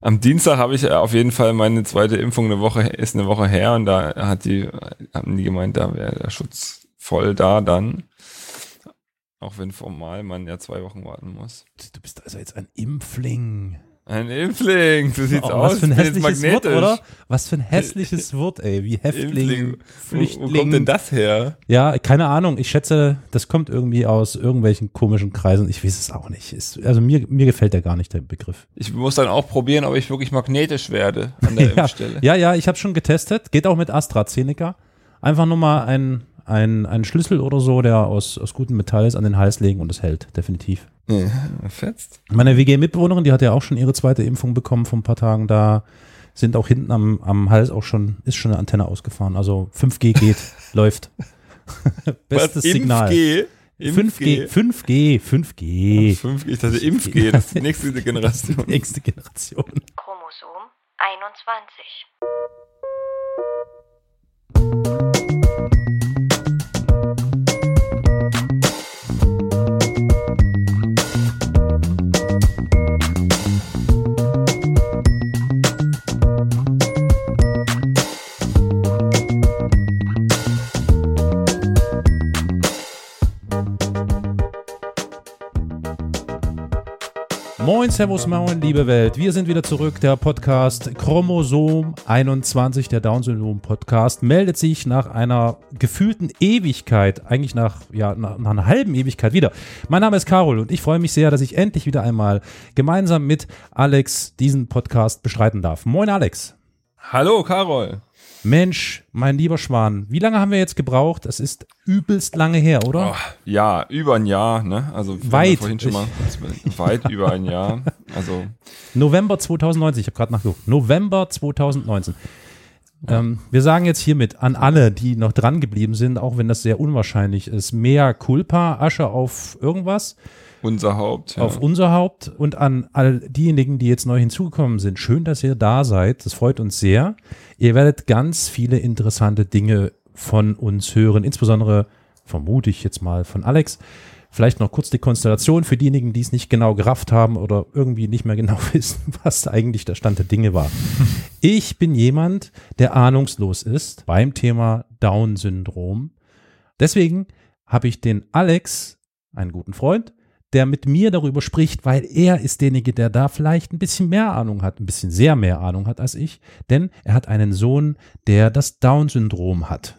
Am Dienstag habe ich äh, auf jeden Fall meine zweite Impfung eine Woche, ist eine Woche her und da hat die, haben die gemeint, da wäre der Schutz voll da dann. Auch wenn formal man ja zwei Wochen warten muss. Du bist also jetzt ein Impfling. Ein Impfling, so sieht's Oh, aus. was für ein hässliches Wort, oder? Was für ein hässliches Wort, ey. Wie Häftling, Impfling. Wo, Flüchtling. wo kommt denn das her? Ja, keine Ahnung. Ich schätze, das kommt irgendwie aus irgendwelchen komischen Kreisen. Ich weiß es auch nicht. Ist, also mir, mir gefällt der gar nicht, der Begriff. Ich muss dann auch probieren, ob ich wirklich magnetisch werde an der ja, Impfstelle. ja, ja, ich habe schon getestet. Geht auch mit AstraZeneca. Einfach nur mal ein, ein, ein Schlüssel oder so, der aus, aus gutem Metall ist, an den Hals legen und es hält, definitiv. Nee, fetzt. Meine WG-Mitbewohnerin, die hat ja auch schon ihre zweite Impfung bekommen vor ein paar Tagen. Da sind auch hinten am, am Hals auch schon, ist schon eine Antenne ausgefahren. Also 5G geht, läuft. Bestes Was, Signal. 5G? 5G, 5G, 5G. 5G, ich dachte Impf-G, das ist die nächste Generation. Nächste Generation. Chromosom 21. Moin, Servus, Moin, liebe Welt. Wir sind wieder zurück. Der Podcast Chromosom 21, der Down-Syndrom-Podcast, meldet sich nach einer gefühlten Ewigkeit, eigentlich nach, ja, nach, nach einer halben Ewigkeit wieder. Mein Name ist Carol und ich freue mich sehr, dass ich endlich wieder einmal gemeinsam mit Alex diesen Podcast bestreiten darf. Moin, Alex. Hallo, Carol. Mensch, mein lieber Schwan, wie lange haben wir jetzt gebraucht? Es ist übelst lange her, oder? Oh, ja, über ein Jahr, ne? Also Weit. vorhin schon mal weit über ein Jahr. Also November 2019, ich habe gerade nachgeguckt. November 2019. Ähm, wir sagen jetzt hiermit an alle, die noch dran geblieben sind, auch wenn das sehr unwahrscheinlich ist, mehr Culpa, Asche auf irgendwas, unser Haupt. Ja. auf unser Haupt und an all diejenigen, die jetzt neu hinzugekommen sind. Schön, dass ihr da seid. Das freut uns sehr. Ihr werdet ganz viele interessante Dinge von uns hören, insbesondere vermute ich jetzt mal von Alex. Vielleicht noch kurz die Konstellation für diejenigen, die es nicht genau gerafft haben oder irgendwie nicht mehr genau wissen, was eigentlich der Stand der Dinge war. Ich bin jemand, der ahnungslos ist beim Thema Down-Syndrom. Deswegen habe ich den Alex, einen guten Freund, der mit mir darüber spricht, weil er ist derjenige, der da vielleicht ein bisschen mehr Ahnung hat, ein bisschen sehr mehr Ahnung hat als ich, denn er hat einen Sohn, der das Down-Syndrom hat.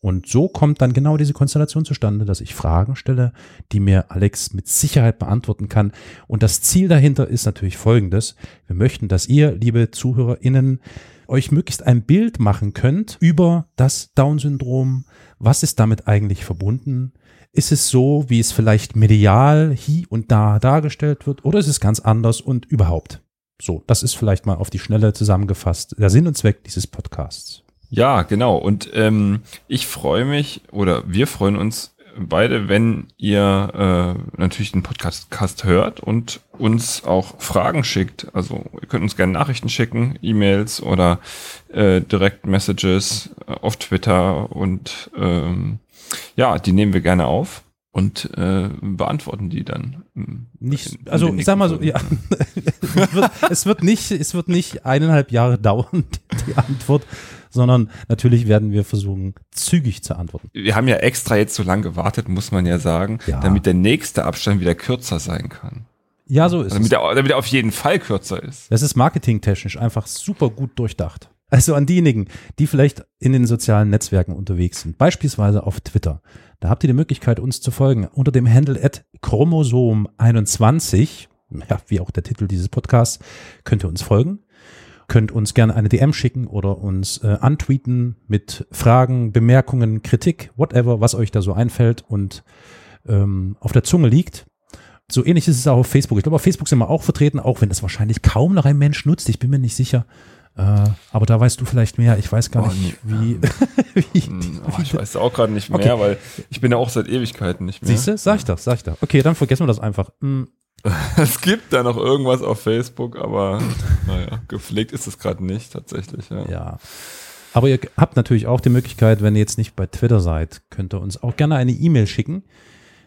Und so kommt dann genau diese Konstellation zustande, dass ich Fragen stelle, die mir Alex mit Sicherheit beantworten kann. Und das Ziel dahinter ist natürlich folgendes. Wir möchten, dass ihr, liebe ZuhörerInnen, euch möglichst ein Bild machen könnt über das Down-Syndrom. Was ist damit eigentlich verbunden? Ist es so, wie es vielleicht medial hier und da dargestellt wird, oder ist es ganz anders und überhaupt? So, das ist vielleicht mal auf die Schnelle zusammengefasst der Sinn und Zweck dieses Podcasts. Ja, genau. Und ähm, ich freue mich oder wir freuen uns beide, wenn ihr äh, natürlich den Podcast hört und uns auch Fragen schickt. Also ihr könnt uns gerne Nachrichten schicken, E-Mails oder äh, Direct Messages äh, auf Twitter und ähm, ja, die nehmen wir gerne auf und äh, beantworten die dann. ähm, Nicht, in- also ich sag mal so, ja, es, wird, es wird nicht, es wird nicht eineinhalb Jahre dauern, die Antwort, sondern natürlich werden wir versuchen, zügig zu antworten. wir haben ja extra jetzt so lange gewartet, muss man ja sagen, Ja. damit der nächste Abstand wieder kürzer sein kann. Ja, so ist Damit es. er, damit er auf jeden Fall kürzer ist. Das ist marketingtechnisch einfach super gut durchdacht. Also an diejenigen, die vielleicht in den sozialen Netzwerken unterwegs sind, beispielsweise auf Twitter. Da habt ihr die Möglichkeit, uns zu folgen unter dem Handle at chromosom21, ja, wie auch der Titel dieses Podcasts, könnt ihr uns folgen. Könnt uns gerne eine DM schicken oder uns äh, antweeten mit Fragen, Bemerkungen, Kritik, whatever, was euch da so einfällt und ähm, auf der Zunge liegt. So ähnlich ist es auch auf Facebook. Ich glaube, auf Facebook sind wir auch vertreten, auch wenn das wahrscheinlich kaum noch ein Mensch nutzt. Ich bin mir nicht sicher. Äh, aber da weißt du vielleicht mehr. Ich weiß gar Oh, nicht, wie. wie Hm, Oh, ich weiß auch gerade nicht mehr, Okay. weil ich bin ja auch seit Ewigkeiten nicht mehr. Siehst du? Sag ich doch, sag ich doch. Okay, dann vergessen wir das einfach. Hm, Es gibt da noch irgendwas auf Facebook, aber naja, gepflegt ist es gerade nicht tatsächlich. Ja. ja. Aber ihr habt natürlich auch die Möglichkeit, wenn ihr jetzt nicht bei Twitter seid, könnt ihr uns auch gerne eine E-Mail schicken.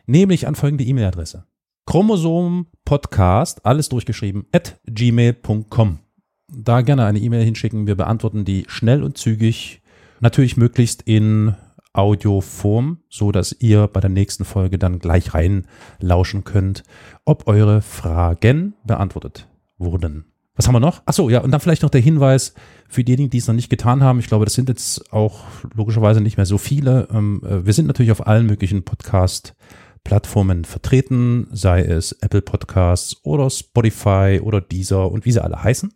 Nämlich an folgende E-Mail-Adresse. Chromosompodcast, alles durchgeschrieben, at gmail.com. da gerne eine E-Mail hinschicken. Wir beantworten die schnell und zügig. Natürlich möglichst in Audioform, so dass ihr bei der nächsten Folge dann gleich reinlauschen könnt, ob eure Fragen beantwortet wurden. Was haben wir noch? Achso, ja, und dann vielleicht noch der Hinweis für diejenigen, die es noch nicht getan haben. Ich glaube, das sind jetzt auch logischerweise nicht mehr so viele. Ähm, äh, wir sind natürlich auf allen möglichen Podcast-Plattformen vertreten, sei es Apple Podcasts oder Spotify oder Deezer und wie sie alle heißen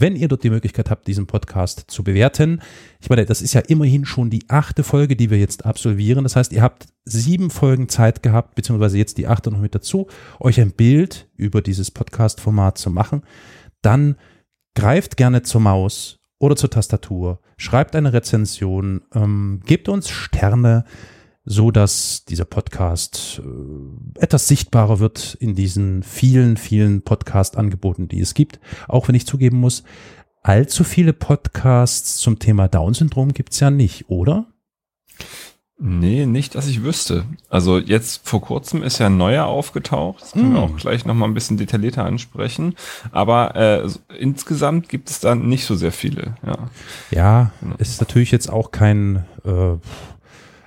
wenn ihr dort die Möglichkeit habt, diesen Podcast zu bewerten. Ich meine, das ist ja immerhin schon die achte Folge, die wir jetzt absolvieren. Das heißt, ihr habt sieben Folgen Zeit gehabt, beziehungsweise jetzt die achte noch mit dazu, euch ein Bild über dieses Podcast-Format zu machen. Dann greift gerne zur Maus oder zur Tastatur, schreibt eine Rezension, ähm, gebt uns Sterne, so dass dieser Podcast äh, etwas sichtbarer wird in diesen vielen, vielen Podcast-Angeboten, die es gibt. Auch wenn ich zugeben muss, allzu viele Podcasts zum Thema Down-Syndrom gibt's ja nicht, oder? Nee, nicht, dass ich wüsste. Also jetzt vor kurzem ist ja ein neuer aufgetaucht. Das können mm. wir auch gleich nochmal ein bisschen detaillierter ansprechen. Aber äh, insgesamt gibt es da nicht so sehr viele. Ja, ja genau. ist natürlich jetzt auch kein äh,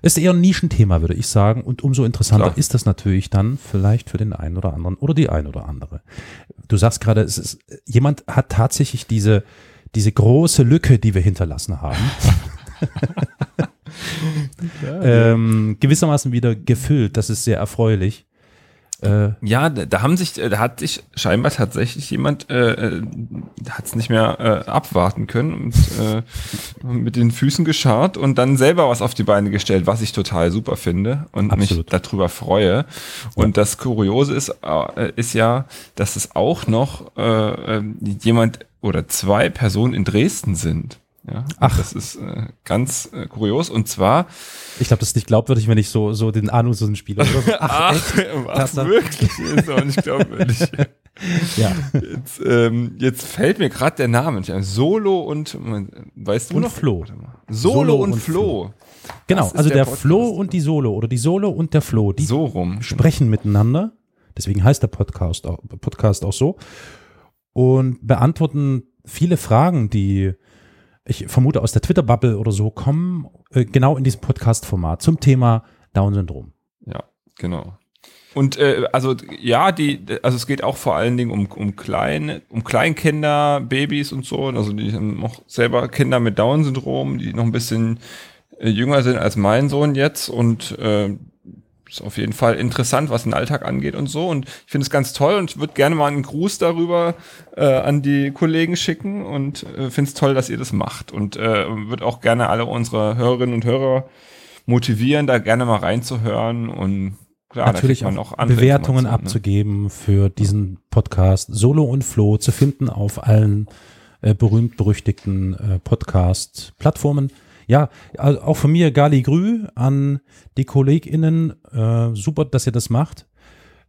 ist eher ein Nischenthema, würde ich sagen. Und umso interessanter Klar. ist das natürlich dann vielleicht für den einen oder anderen oder die ein oder andere. Du sagst gerade, es ist, jemand hat tatsächlich diese, diese große Lücke, die wir hinterlassen haben. ähm, gewissermaßen wieder gefüllt. Das ist sehr erfreulich. Äh, ja, da haben sich, da hat sich scheinbar tatsächlich jemand, äh, äh hat es nicht mehr äh, abwarten können und äh, mit den Füßen gescharrt und dann selber was auf die Beine gestellt, was ich total super finde und Absolut. mich darüber freue. Und ja. das Kuriose ist, äh, ist ja, dass es auch noch äh, äh jemand oder zwei Personen in Dresden sind. Ja, Ach. Das ist äh, ganz äh, kurios. Und zwar. Ich glaube, das ist nicht glaubwürdig, wenn ich so, so den ahnungslosen Spieler. Ach, Ach was wirklich? ist auch nicht glaubwürdig. ja. Jetzt, ähm, jetzt fällt mir gerade der Name nicht ein. Solo und, weißt du und noch? Flo. Solo, Solo und, und Flo. Flo. Genau, also der, der Flo und die Solo oder die Solo und der Flo, die so rum. sprechen miteinander. Deswegen heißt der Podcast auch, Podcast auch so. Und beantworten viele Fragen, die ich vermute aus der Twitter-Bubble oder so, kommen äh, genau in diesem Podcast-Format zum Thema Down-Syndrom. Ja, genau. Und äh, also ja, die, also es geht auch vor allen Dingen um, um kleine, um Kleinkinder, Babys und so. Also die haben auch selber Kinder mit Down-Syndrom, die noch ein bisschen äh, jünger sind als mein Sohn jetzt und äh, ist auf jeden Fall interessant, was den Alltag angeht und so. Und ich finde es ganz toll und ich würde gerne mal einen Gruß darüber äh, an die Kollegen schicken und äh, finde es toll, dass ihr das macht. Und äh, würde auch gerne alle unsere Hörerinnen und Hörer motivieren, da gerne mal reinzuhören und klar, natürlich auch, Bewertungen ne? abzugeben für diesen Podcast Solo und Flo zu finden auf allen äh, berühmt-berüchtigten äh, Podcast-Plattformen. Ja, also auch von mir Gali Grü an die KollegInnen. Äh, super, dass ihr das macht.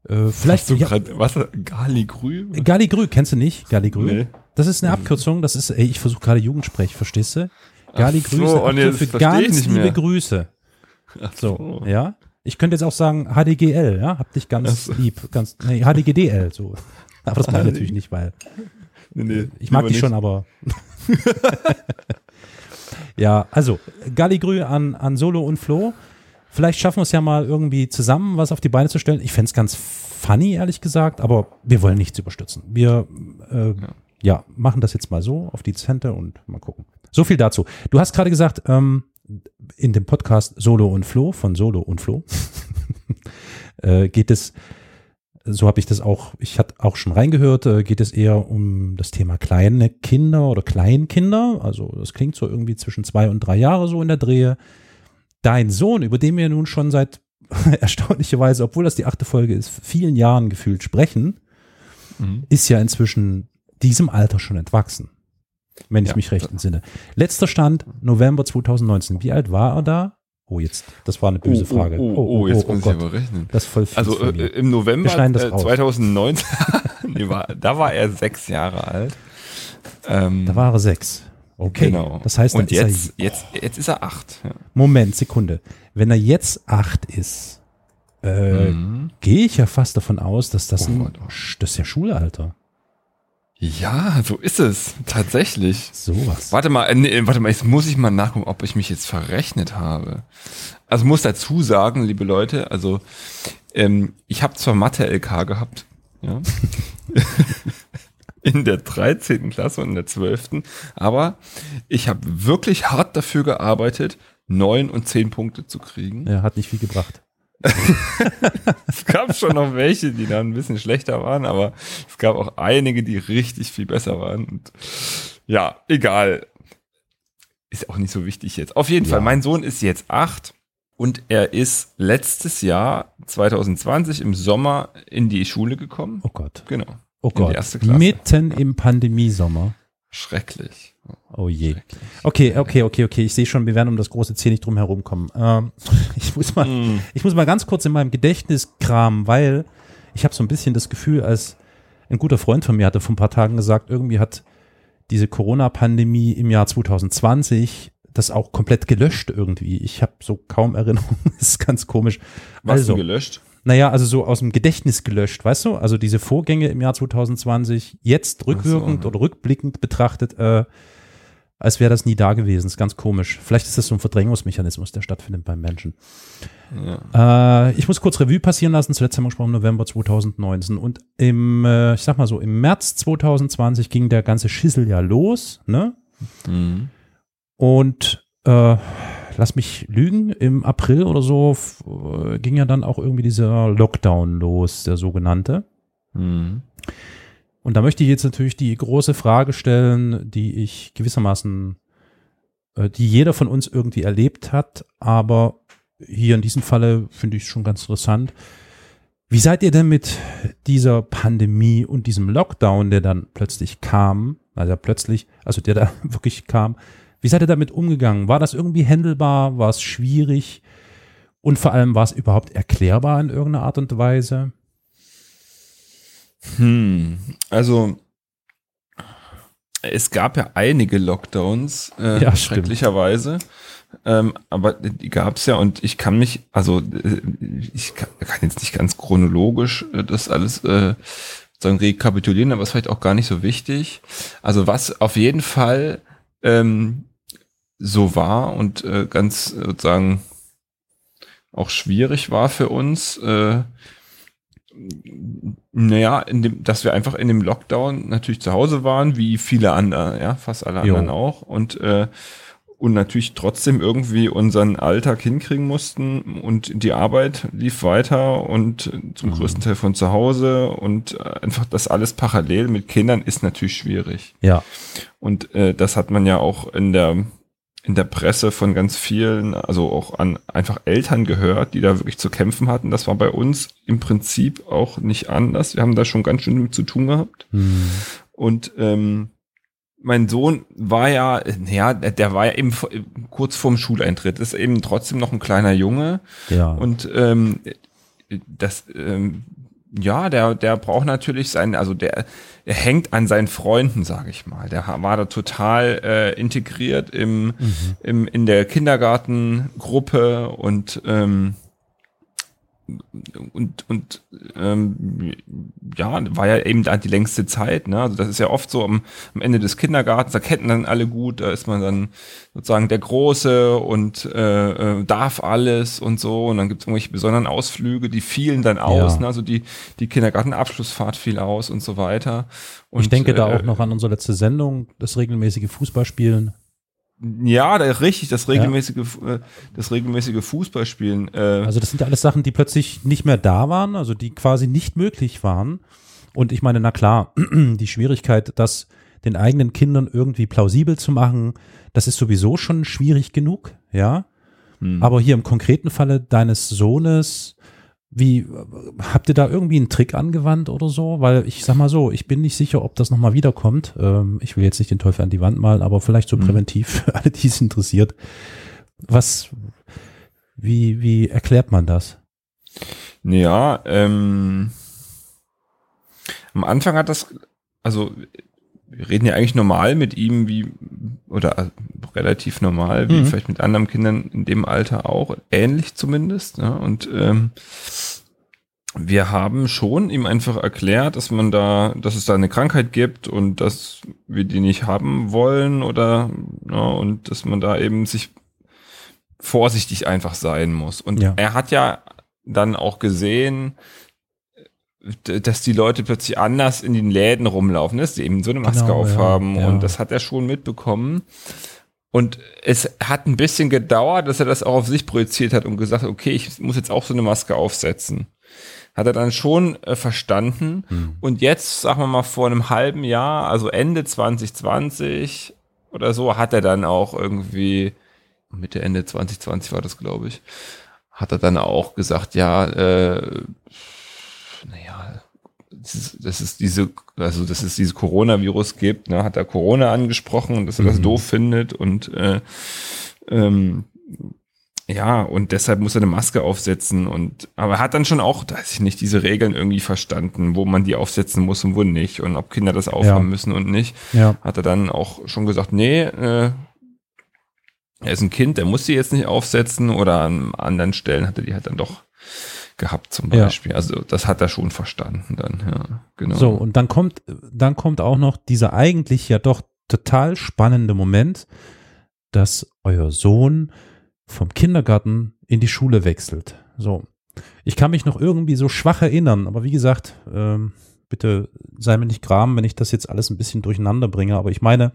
Äh, vielleicht du ja, grad, was Gali Grü? Gali Grü, kennst du nicht? Gali Grü? Nee. Das ist eine Abkürzung, das ist, ey, ich versuche gerade Jugendsprech, verstehst du? Gali Grü so, ist für ganz liebe Grüße. Ach so, so, ja. Ich könnte jetzt auch sagen HDGL, ja, hab dich ganz so. lieb, ganz, nee, HDGDL, so. Aber das meine ich natürlich nicht, weil nee, nee, ich mag dich schon, aber Ja, also Galligrü an, an Solo und Flo. Vielleicht schaffen wir es ja mal irgendwie zusammen was auf die Beine zu stellen. Ich fände es ganz funny, ehrlich gesagt, aber wir wollen nichts überstützen. Wir äh, ja. ja. machen das jetzt mal so auf die Zente und mal gucken. So viel dazu. Du hast gerade gesagt, ähm, in dem Podcast Solo und Flo von Solo und Flo äh, geht es so habe ich das auch, ich hatte auch schon reingehört, äh, geht es eher um das Thema kleine Kinder oder Kleinkinder. Also das klingt so irgendwie zwischen zwei und drei Jahre so in der Drehe. Dein Sohn, über den wir nun schon seit erstaunlicherweise, obwohl das die achte Folge ist, vielen Jahren gefühlt sprechen, mhm. ist ja inzwischen diesem Alter schon entwachsen. Wenn ich ja. mich recht entsinne. Letzter Stand, November 2019. Wie alt war er da? Oh, jetzt, das war eine böse oh, oh Frage. Oh, oh, oh, oh jetzt oh, muss ich aber rechnen. Das ist voll fies Also äh, im November äh, 2019, nee, war, da war er sechs Jahre alt. Ähm, da war er sechs. Okay. Genau. Das heißt, und jetzt, er, jetzt, jetzt ist er acht. Ja. Moment, Sekunde. Wenn er jetzt acht ist, äh, mhm. gehe ich ja fast davon aus, dass das, ein, das ist ja Schulalter. Ja, so ist es. Tatsächlich. Sowas. Warte mal, äh, nee, warte mal, jetzt muss ich mal nachgucken, ob ich mich jetzt verrechnet habe. Also muss dazu sagen, liebe Leute, also ähm, ich habe zwar Mathe-LK gehabt, ja, in der 13. Klasse und in der 12., aber ich habe wirklich hart dafür gearbeitet, neun und zehn Punkte zu kriegen. Ja, hat nicht viel gebracht. Es gab schon noch welche, die dann ein bisschen schlechter waren, aber es gab auch einige, die richtig viel besser waren. Und ja, egal. Ist auch nicht so wichtig jetzt. Auf jeden Ja. Fall, mein Sohn ist jetzt acht und er ist letztes Jahr, 2020, im Sommer in die Schule gekommen. Oh Gott. Genau. Oh Gott. Mitten im Pandemiesommer. Schrecklich. Oh je. Okay, okay, okay, okay. Ich sehe schon, wir werden um das große C nicht drum herum kommen. Ähm, ich muss mal, Mm. ich muss mal ganz kurz in meinem Gedächtnis kramen, weil ich habe so ein bisschen das Gefühl, als ein guter Freund von mir hatte vor ein paar Tagen gesagt, irgendwie hat diese Corona-Pandemie im Jahr 2020 das auch komplett gelöscht irgendwie. Ich habe so kaum Erinnerungen. Das ist ganz komisch. Was also, denn gelöscht? Naja, also so aus dem Gedächtnis gelöscht, weißt du? Also diese Vorgänge im Jahr 2020, jetzt rückwirkend ja. oder rückblickend betrachtet, äh, als wäre das nie da gewesen. ist ganz komisch. Vielleicht ist das so ein Verdrängungsmechanismus, der stattfindet beim Menschen. Ja. Äh, ich muss kurz Revue passieren lassen. Zuletzt haben wir gesprochen, November 2019. Und im, äh, ich sag mal so, im März 2020 ging der ganze Schissel ja los, ne? Mhm. Und äh, lass mich lügen, im April oder so äh, ging ja dann auch irgendwie dieser Lockdown los, der sogenannte. Mhm. Und da möchte ich jetzt natürlich die große Frage stellen, die ich gewissermaßen, äh, die jeder von uns irgendwie erlebt hat, aber hier in diesem Falle finde ich es schon ganz interessant. Wie seid ihr denn mit dieser Pandemie und diesem Lockdown, der dann plötzlich kam, also plötzlich, also der da wirklich kam, wie seid ihr damit umgegangen? War das irgendwie handelbar? War es schwierig? Und vor allem, war es überhaupt erklärbar in irgendeiner Art und Weise? Hm, also es gab ja einige Lockdowns, äh, Ja, schrecklicherweise. Ähm, aber die gab es ja und ich kann mich, also äh, ich kann, kann jetzt nicht ganz chronologisch äh, das alles äh, sozusagen rekapitulieren, aber ist vielleicht auch gar nicht so wichtig. Also was auf jeden Fall ähm, so war und äh, ganz sozusagen auch schwierig war für uns, äh, naja, in dem, dass wir einfach in dem Lockdown natürlich zu Hause waren, wie viele andere, ja, fast alle Jo. anderen auch. Und, äh, und natürlich trotzdem irgendwie unseren Alltag hinkriegen mussten und die Arbeit lief weiter und zum Mhm. größten Teil von zu Hause und äh, einfach das alles parallel mit Kindern ist natürlich schwierig. Ja. Und äh, das hat man ja auch in der in der Presse von ganz vielen, also auch an einfach Eltern gehört, die da wirklich zu kämpfen hatten. Das war bei uns im Prinzip auch nicht anders. Wir haben da schon ganz schön mit zu tun gehabt. Hm. Und ähm, mein Sohn war ja, ja, der war ja eben vor- kurz vorm Schuleintritt, ist eben trotzdem noch ein kleiner Junge. Ja. Und ähm, das, ähm, ja, der, der braucht natürlich sein, also der, er hängt an seinen Freunden, sage ich mal. Der war da total äh, integriert im, im, in der Kindergartengruppe und ähm, und und ähm, ja, war ja eben da die längste Zeit, ne? Also das ist ja oft so am, am Ende des Kindergartens, da kennen dann alle gut, da ist man dann sozusagen der Große und äh, äh, darf alles und so und dann gibt es irgendwelche besonderen Ausflüge, die fielen dann aus, Ja. ne? Also die, die Kindergartenabschlussfahrt fiel aus und so weiter. Und, ich denke da äh, auch noch an unsere letzte Sendung, das regelmäßige Fußballspielen. Ja, da, richtig, das regelmäßige, äh, das regelmäßige Fußballspielen. Äh, Also das sind ja alles Sachen, die plötzlich nicht mehr da waren, also die quasi nicht möglich waren. Und ich meine, na klar, die Schwierigkeit, das den eigenen Kindern irgendwie plausibel zu machen, das ist sowieso schon schwierig genug, ja. hm. Aber hier im konkreten Falle deines Sohnes, wie habt ihr da irgendwie einen Trick angewandt oder so? Weil ich sag mal so, ich bin nicht sicher, ob das nochmal wiederkommt. Ähm, ich will jetzt nicht den Teufel an die Wand malen, aber vielleicht so Mhm. präventiv für alle, die es interessiert. Was, wie, wie erklärt man das? Ja, ähm, am Anfang hat das, also wir reden ja eigentlich normal mit ihm wie, oder relativ normal, wie Mhm. vielleicht mit anderen Kindern in dem Alter auch, ähnlich zumindest. Ja, und ähm, wir haben schon ihm einfach erklärt, dass man da, dass es da eine Krankheit gibt und dass wir die nicht haben wollen oder ja, und dass man da eben sich vorsichtig einfach sein muss. Und Ja. er hat ja dann auch gesehen, dass die Leute plötzlich anders in den Läden rumlaufen, dass die eben so eine Maske Genau, ja, aufhaben ja. und das hat er schon mitbekommen. Und es hat ein bisschen gedauert, dass er das auch auf sich projiziert hat und gesagt okay, ich muss jetzt auch so eine Maske aufsetzen. Hat er dann schon äh, verstanden. Hm. Und jetzt, sagen wir mal, vor einem halben Jahr, also Ende 2020 oder so, hat er dann auch irgendwie, Mitte, Ende 2020 war das, glaube ich, hat er dann auch gesagt, ja, äh, das ist, das ist diese, also dass es dieses Coronavirus gibt, ne, hat er Corona angesprochen und dass er das Mhm. doof findet und äh, ähm, ja, und deshalb muss er eine Maske aufsetzen und aber er hat dann schon auch, weiß ich nicht, diese Regeln irgendwie verstanden, wo man die aufsetzen muss und wo nicht und ob Kinder das aufhaben Ja. müssen und nicht. Ja. Hat er dann auch schon gesagt, nee, äh, er ist ein Kind, der muss die jetzt nicht aufsetzen oder an anderen Stellen hat er die halt dann doch gehabt zum Ja. Beispiel. Also das hat er schon verstanden dann, ja, genau. So, und dann kommt, dann kommt auch noch dieser eigentlich ja doch total spannende Moment, dass euer Sohn vom Kindergarten in die Schule wechselt. So. Ich kann mich noch irgendwie so schwach erinnern, aber wie gesagt, ähm, bitte sei mir nicht gram, wenn ich das jetzt alles ein bisschen durcheinander bringe, aber ich meine,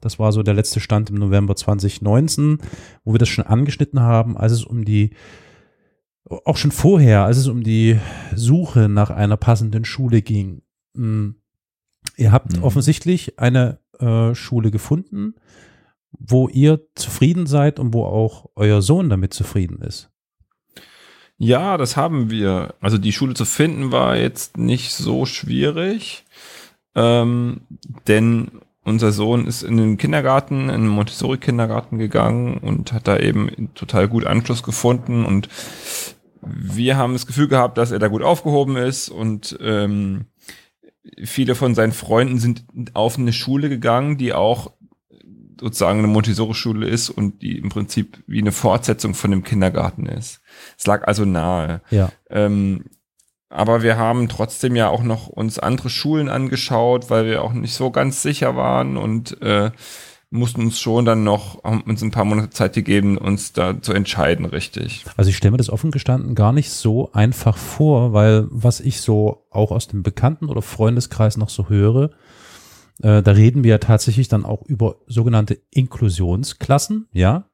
das war so der letzte Stand im November 2019, wo wir das schon angeschnitten haben, als es um die auch schon vorher, als es um die Suche nach einer passenden Schule ging. Mm, Ihr habt Mhm. offensichtlich eine äh, Schule gefunden, wo ihr zufrieden seid und wo auch euer Sohn damit zufrieden ist. Ja, das haben wir. Also die Schule zu finden war jetzt nicht so schwierig, ähm, denn unser Sohn ist in den Kindergarten, in den Montessori-Kindergarten gegangen und hat da eben total gut Anschluss gefunden und wir haben das Gefühl gehabt, dass er da gut aufgehoben ist und ähm, viele von seinen Freunden sind auf eine Schule gegangen, die auch sozusagen eine Montessori-Schule ist und die im Prinzip wie eine Fortsetzung von dem Kindergarten ist. Es lag also nahe. Ja. Ähm, aber wir haben trotzdem ja auch noch uns andere Schulen angeschaut, weil wir auch nicht so ganz sicher waren und äh, mussten uns schon dann noch, haben uns ein paar Monate Zeit gegeben, uns da zu entscheiden, richtig. Also ich stelle mir das offen gestanden gar nicht so einfach vor, weil was ich so auch aus dem Bekannten- oder Freundeskreis noch so höre, äh, da reden wir ja tatsächlich dann auch über sogenannte Inklusionsklassen, ja.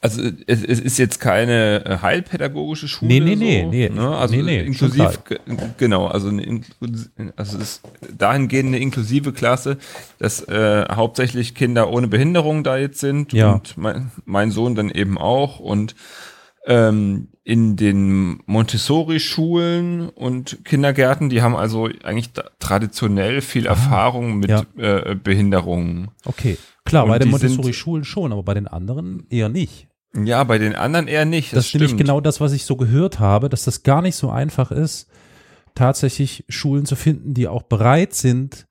Also es, es ist jetzt keine äh, heilpädagogische Schule. Nee, nee, nee, so, nee. Ne? Also Nee, nee, inklusiv, ge- genau, also eine also es ist dahingehend eine inklusive Klasse, dass äh, hauptsächlich Kinder ohne Behinderung da jetzt sind Ja. und mein, mein Sohn dann eben auch und ähm, in den Montessori-Schulen und Kindergärten, die haben also eigentlich traditionell viel Erfahrung mit Ah, ja. äh, Behinderungen. Okay. Klar, Und bei den Montessori-Schulen schon, aber bei den anderen eher nicht. Ja, bei den anderen eher nicht. Das, Das, ist nämlich genau das, was ich so gehört habe, dass das gar nicht so einfach ist, tatsächlich Schulen zu finden, die auch bereit sind,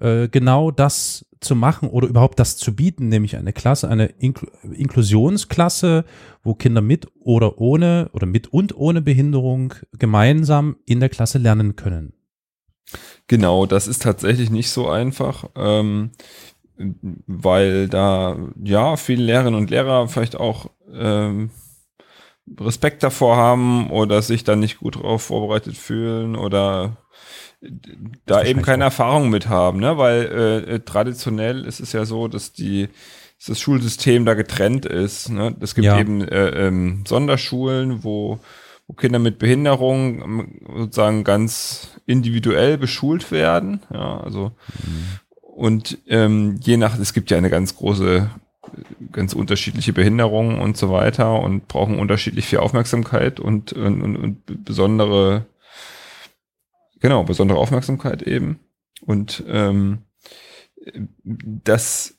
äh, genau das zu machen oder überhaupt das zu bieten, nämlich eine Klasse, eine Inkl Inklusionsklasse, wo Kinder mit oder ohne oder mit und ohne Behinderung gemeinsam in der Klasse lernen können. Genau, das ist tatsächlich nicht so einfach, ähm, weil da ja viele Lehrerinnen und Lehrer vielleicht auch ähm, Respekt davor haben oder sich dann nicht gut darauf vorbereitet fühlen oder da eben keine auch. Erfahrung mit haben, ne? Weil äh, äh, traditionell ist es ja so, dass die dass das Schulsystem da getrennt ist. Ne? Es gibt Ja. eben äh, ähm, Sonderschulen, wo, wo Kinder mit Behinderung ähm, sozusagen ganz individuell beschult werden. Ja, also und ähm, je nach, es gibt ja eine ganz große, ganz unterschiedliche Behinderungen und so weiter und brauchen unterschiedlich viel Aufmerksamkeit und, und, und, und besondere, genau, besondere Aufmerksamkeit eben. Und ähm, das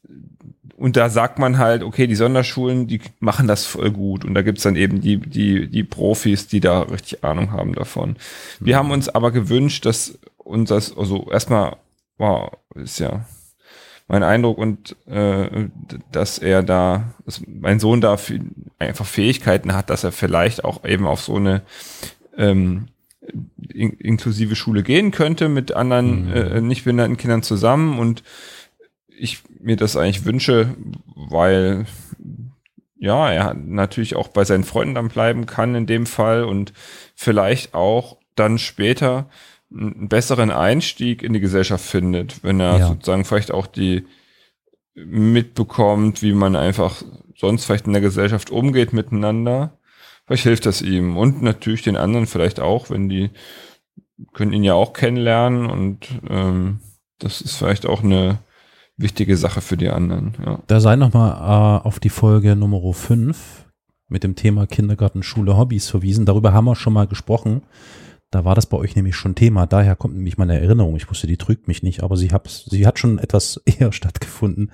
und da sagt man halt, okay, die Sonderschulen, die machen das voll gut. Und da gibt's dann eben die, die, die Profis, die da richtig Ahnung haben davon. Wir haben uns aber gewünscht, dass uns das, also erstmal, wow, ist ja mein Eindruck und äh, dass er da, dass mein Sohn da einfach Fähigkeiten hat, dass er vielleicht auch eben auf so eine ähm, in, inklusive Schule gehen könnte mit anderen Mhm. äh, nicht behinderten Kindern zusammen und ich mir das eigentlich wünsche, weil ja, er natürlich auch bei seinen Freunden dann bleiben kann in dem Fall und vielleicht auch dann später einen besseren Einstieg in die Gesellschaft findet, wenn er Ja. sozusagen vielleicht auch die mitbekommt, wie man einfach sonst vielleicht in der Gesellschaft umgeht miteinander. Vielleicht hilft das ihm und natürlich den anderen vielleicht auch, wenn die können ihn ja auch kennenlernen und ähm, das ist vielleicht auch eine wichtige Sache für die anderen. Ja. Da sei nochmal äh, auf die Folge Nummer 5 mit dem Thema Kindergarten, Schule, Hobbys verwiesen. Darüber haben wir schon mal gesprochen. Da war das bei euch nämlich schon Thema. Daher kommt nämlich meine Erinnerung. Ich wusste, die trügt mich nicht, aber sie, hab's, sie hat schon etwas eher stattgefunden.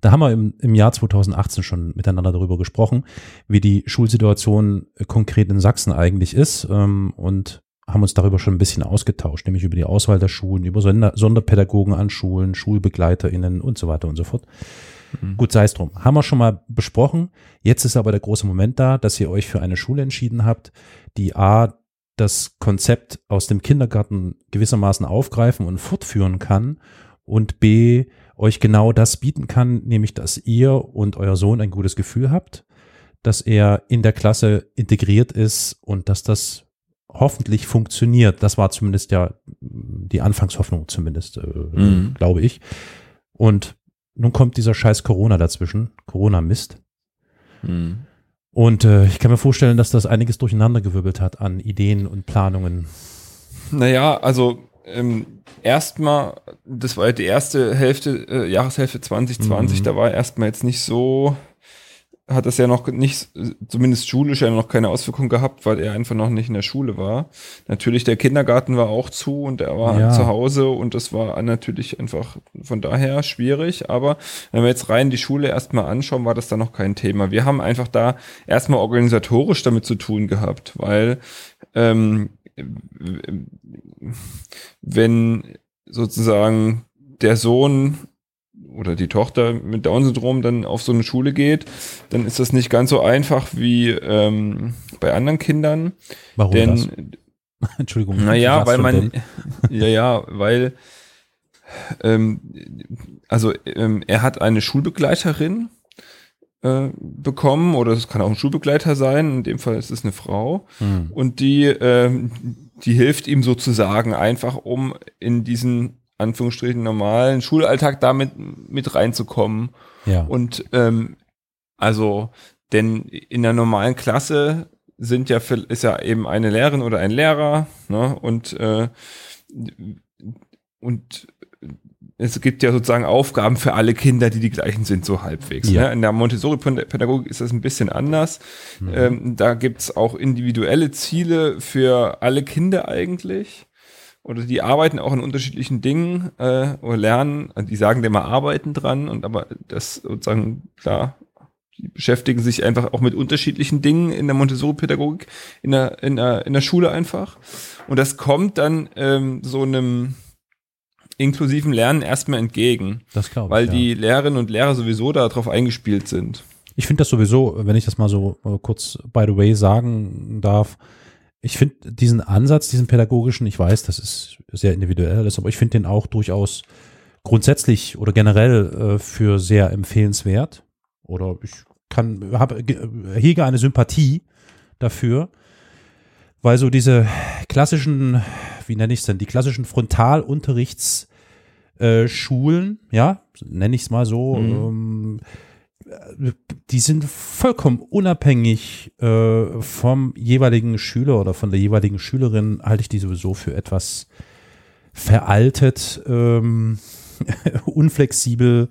Da haben wir im, im Jahr 2018 schon miteinander darüber gesprochen, wie die Schulsituation äh, konkret in Sachsen eigentlich ist ähm, und haben uns darüber schon ein bisschen ausgetauscht, nämlich über die Auswahl der Schulen, über Sonder Sonderpädagogen an Schulen, SchulbegleiterInnen und so weiter und so fort. Mhm. Gut, sei es drum. Haben wir schon mal besprochen. Jetzt ist aber der große Moment da, dass ihr euch für eine Schule entschieden habt, die A, das Konzept aus dem Kindergarten gewissermaßen aufgreifen und fortführen kann und B, euch genau das bieten kann, nämlich dass ihr und euer Sohn ein gutes Gefühl habt, dass er in der Klasse integriert ist und dass das hoffentlich funktioniert. Das war zumindest ja die Anfangshoffnung zumindest, äh, Mhm. glaube ich. Und nun kommt dieser scheiß Corona dazwischen, Corona-Mist. Mhm. Und äh, ich kann mir vorstellen, dass das einiges durcheinandergewirbelt hat an Ideen und Planungen. Naja, also ähm, erstmal, das war ja die erste Hälfte, äh, Jahreshälfte 2020, Mhm. da war erstmal jetzt nicht so, hat das ja noch nicht, zumindest schulisch ja noch keine Auswirkung gehabt, weil er einfach noch nicht in der Schule war. Natürlich, der Kindergarten war auch zu und er war Ja. zu Hause und das war natürlich einfach von daher schwierig. Aber wenn wir jetzt rein die Schule erstmal anschauen, war das da noch kein Thema. Wir haben einfach da erstmal organisatorisch damit zu tun gehabt, weil ähm, wenn sozusagen der Sohn oder die Tochter mit Down-Syndrom dann auf so eine Schule geht, dann ist das nicht ganz so einfach wie ähm, bei anderen Kindern. Warum denn, das? Entschuldigung. naja, weil man, ja, ja, weil, ähm, also ähm, er hat eine Schulbegleiterin äh, bekommen oder es kann auch ein Schulbegleiter sein, in dem Fall ist es eine Frau Hm. und die, ähm, die hilft ihm sozusagen einfach, um in diesen Anführungsstrichen normalen Schulalltag damit mit reinzukommen. Ja. Und ähm, also, denn in der normalen Klasse sind ja für, ist ja eben eine Lehrerin oder ein Lehrer, ne? Und äh, und es gibt ja sozusagen Aufgaben für alle Kinder, die die gleichen sind, so halbwegs. Ja. Ne? In der Montessori-Pädagogik ist das ein bisschen anders. Mhm. Ähm, da gibt's auch individuelle Ziele für alle Kinder eigentlich. Oder die arbeiten auch an unterschiedlichen Dingen äh, oder lernen. Also Die sagen immer arbeiten dran und aber das sozusagen klar. Die beschäftigen sich einfach auch mit unterschiedlichen Dingen in der Montessori-Pädagogik in der, in, der, in der Schule einfach. Und das kommt dann ähm, so einem inklusiven Lernen erstmal entgegen, das glaube ich. weil ja. die Lehrerinnen und Lehrer sowieso darauf eingespielt sind. Ich finde das sowieso, wenn ich das mal so äh, kurz by the way sagen darf, ich finde diesen Ansatz, diesen pädagogischen, ich weiß, das ist sehr individuell aber ich finde den auch durchaus grundsätzlich oder generell äh, für sehr empfehlenswert. Oder ich kann, habe, ge- hege eine Sympathie dafür, weil so diese klassischen, wie nenne ich es denn, die klassischen Frontalunterrichts äh, ja, nenne ich es mal so, ähm, die sind vollkommen unabhängig äh, vom jeweiligen Schüler oder von der jeweiligen Schülerin, halte ich die sowieso für etwas veraltet, ähm, unflexibel.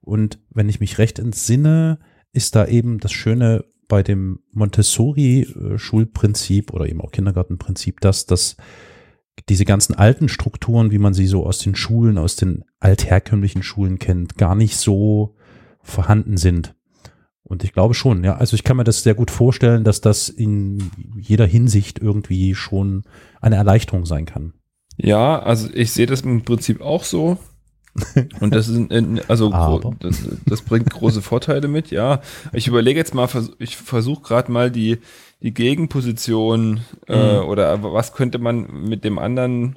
Und wenn ich mich recht entsinne, ist da eben das Schöne bei dem Montessori-Schulprinzip oder eben auch Kindergartenprinzip, dass das diese ganzen alten Strukturen, wie man sie so aus den Schulen, aus den altherkömmlichen Schulen kennt, gar nicht so vorhanden sind. Und ich glaube schon, ja, also ich kann mir das sehr gut vorstellen, dass das in jeder Hinsicht irgendwie schon eine Erleichterung sein kann. Ja, also ich sehe das im Prinzip auch so. Und das ist, ein- also das, das bringt große Vorteile mit, ja. Ich überlege jetzt mal, ich versuche gerade mal die, die Gegenposition äh, Mhm. oder was könnte man mit dem anderen,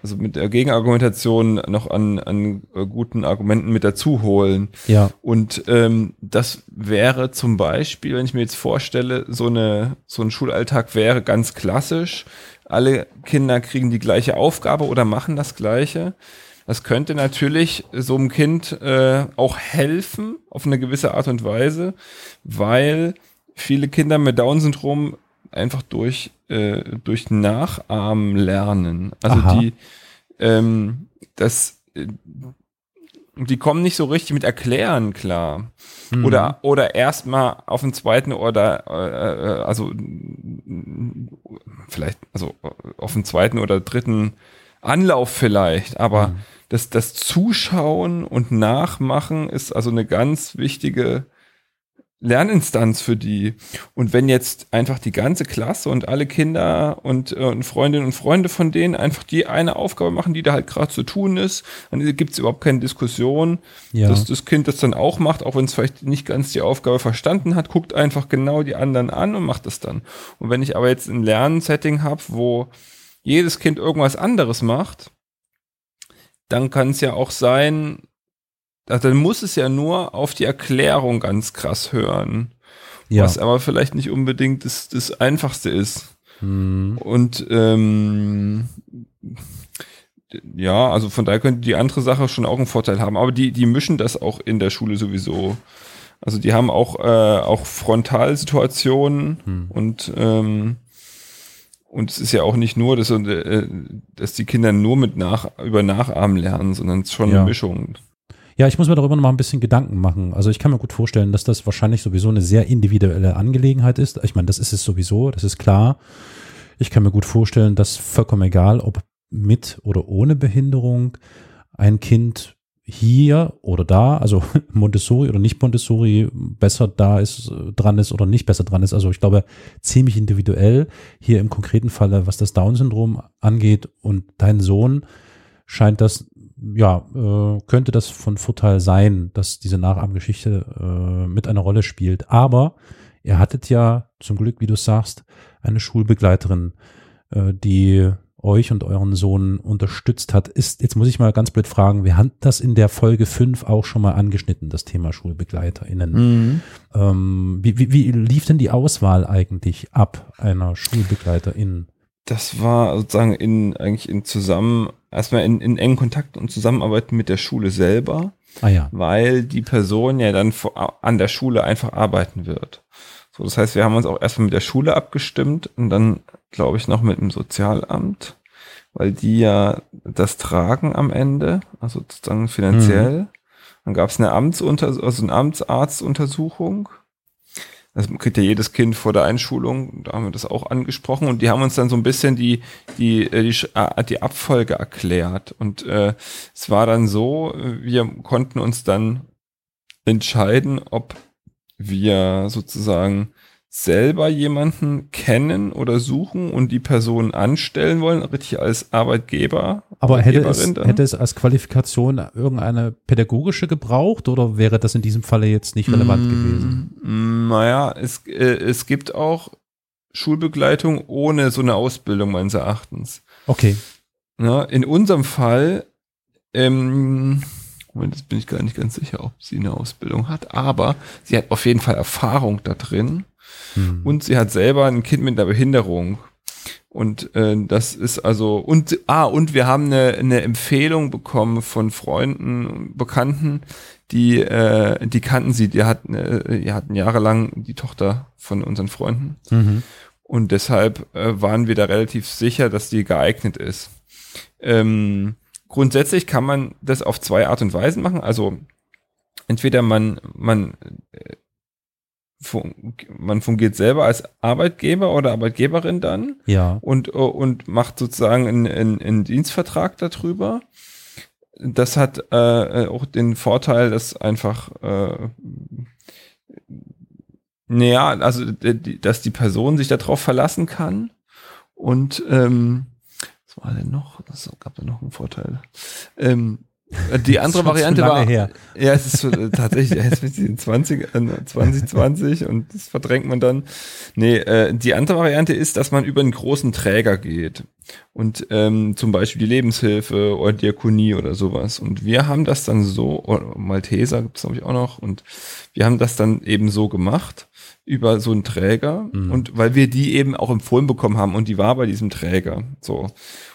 also mit der Gegenargumentation noch an, an äh, guten Argumenten mit dazu holen. Ja, Und ähm, das wäre zum Beispiel, wenn ich mir jetzt vorstelle, so eine so ein Schulalltag wäre ganz klassisch. Alle Kinder kriegen die gleiche Aufgabe oder machen das Gleiche. Das könnte natürlich so einem Kind äh, auch helfen auf eine gewisse Art und Weise, weil viele Kinder mit Down-Syndrom einfach durch äh, durch Nachahmen lernen. Also Aha. die ähm, das äh, die kommen nicht so richtig mit Erklären klar. Mhm. Oder, oder erstmal auf den zweiten oder, äh, äh, also, vielleicht, also äh, auf den zweiten oder dritten Anlauf vielleicht, aber das, das Zuschauen und Nachmachen ist also eine ganz wichtige Lerninstanz für die. Und wenn jetzt einfach die ganze Klasse und alle Kinder und, äh, und Freundinnen und Freunde von denen einfach die eine Aufgabe machen, die da halt gerade zu tun ist, dann gibt es überhaupt keine Diskussion ja. dass das Kind das dann auch macht, auch wenn es vielleicht nicht ganz die Aufgabe verstanden hat, guckt einfach genau die anderen an und macht das dann. Und wenn ich aber jetzt ein Lernsetting habe, wo jedes Kind irgendwas anderes macht, dann kann es ja auch sein, also dann muss es ja nur auf die Erklärung ganz krass hören, ja. was aber vielleicht nicht unbedingt das, das Einfachste ist. Mhm. Und ähm, ja, also von daher könnte die andere Sache schon auch einen Vorteil haben. Aber die, die mischen das auch in der Schule sowieso. Also die haben auch, äh, auch Frontalsituationen Hm. und ähm, und es ist ja auch nicht nur, dass, äh, dass die Kinder nur mit nach, über Nachahmen lernen, sondern es ist schon Ja. eine Mischung. Ja, ich muss mir darüber noch mal ein bisschen Gedanken machen. Also ich kann mir gut vorstellen, dass das wahrscheinlich sowieso eine sehr individuelle Angelegenheit ist. Ich meine, das ist es sowieso, das ist klar. Ich kann mir gut vorstellen, dass vollkommen egal, ob mit oder ohne Behinderung ein Kind hier oder da, also Montessori oder nicht Montessori, besser da ist, dran ist oder nicht besser dran ist. Also ich glaube, ziemlich individuell hier im konkreten Falle, was das Down-Syndrom angeht. Und dein Sohn scheint das ja, äh, könnte das von Vorteil sein, dass diese Nachahmgeschichte äh, mit einer Rolle spielt. Aber ihr hattet ja zum Glück, wie du sagst, eine Schulbegleiterin, äh, die euch und euren Sohn unterstützt hat. Ist, jetzt muss ich mal ganz blöd fragen, wir haben das in der Folge 5 auch schon mal angeschnitten, das Thema SchulbegleiterInnen. Ähm, wie, wie, wie lief denn die Auswahl eigentlich ab einer SchulbegleiterInnen? Das war sozusagen in eigentlich in zusammen, erstmal in, in engen Kontakt und Zusammenarbeit mit der Schule selber. Ah ja. weil die Person ja dann vor, an der Schule einfach arbeiten wird. So, das heißt, wir haben uns auch erstmal mit der Schule abgestimmt und dann, glaube ich, noch mit dem Sozialamt, weil die ja das tragen am Ende, also sozusagen finanziell. Dann gab es eine Amtsunter also eine Amtsarztuntersuchung. Das kriegt ja jedes Kind vor der Einschulung, da haben wir das auch angesprochen und die haben uns dann so ein bisschen die, die, äh, die, äh, die Abfolge erklärt. Und äh, es war dann so, wir konnten uns dann entscheiden, ob wir sozusagen selber jemanden kennen oder suchen und die Person anstellen wollen, richtig als Arbeitgeber. Aber hätte es, dann. hätte es als Qualifikation irgendeine pädagogische gebraucht oder wäre das in diesem Falle jetzt nicht relevant Mm, gewesen? Naja, es, äh, es gibt auch Schulbegleitung ohne so eine Ausbildung meines Erachtens. Okay. Ja, in unserem Fall, ähm, Moment, jetzt bin ich gar nicht ganz sicher, ob sie eine Ausbildung hat, aber sie hat auf jeden Fall Erfahrung da drin Hm. und sie hat selber ein Kind mit einer Behinderung. Und äh, das ist also, und ah, und wir haben eine, eine Empfehlung bekommen von Freunden, Bekannten, die, äh, die kannten sie, die hatten, äh, die hatten jahrelang die Tochter von unseren Freunden. Mhm. Und deshalb äh, waren wir da relativ sicher, dass die geeignet ist. Ähm, grundsätzlich kann man das auf zwei Art und Weisen machen. Also entweder man, man, äh, fun man fungiert selber als Arbeitgeber oder Arbeitgeberin dann Ja. und, äh, und macht sozusagen einen, einen, einen Dienstvertrag darüber. Das hat äh, auch den Vorteil, dass einfach äh, naja, also dass die Person sich darauf verlassen kann und ähm, war denn noch? Das gab da noch einen Vorteil. Ähm, Äh, Die andere Variante war, her. ja, es ist äh, tatsächlich, in den 20, äh, 2020 und das verdrängt man dann. Nee, äh, die andere Variante ist, dass man über einen großen Träger geht und ähm, zum Beispiel die Lebenshilfe oder Diakonie oder sowas. Und wir haben das dann so, oder Malteser gibt's glaube ich auch noch, und wir haben das dann eben so gemacht über so einen Träger Mhm. und weil wir die eben auch empfohlen bekommen haben und die war bei diesem Träger. So.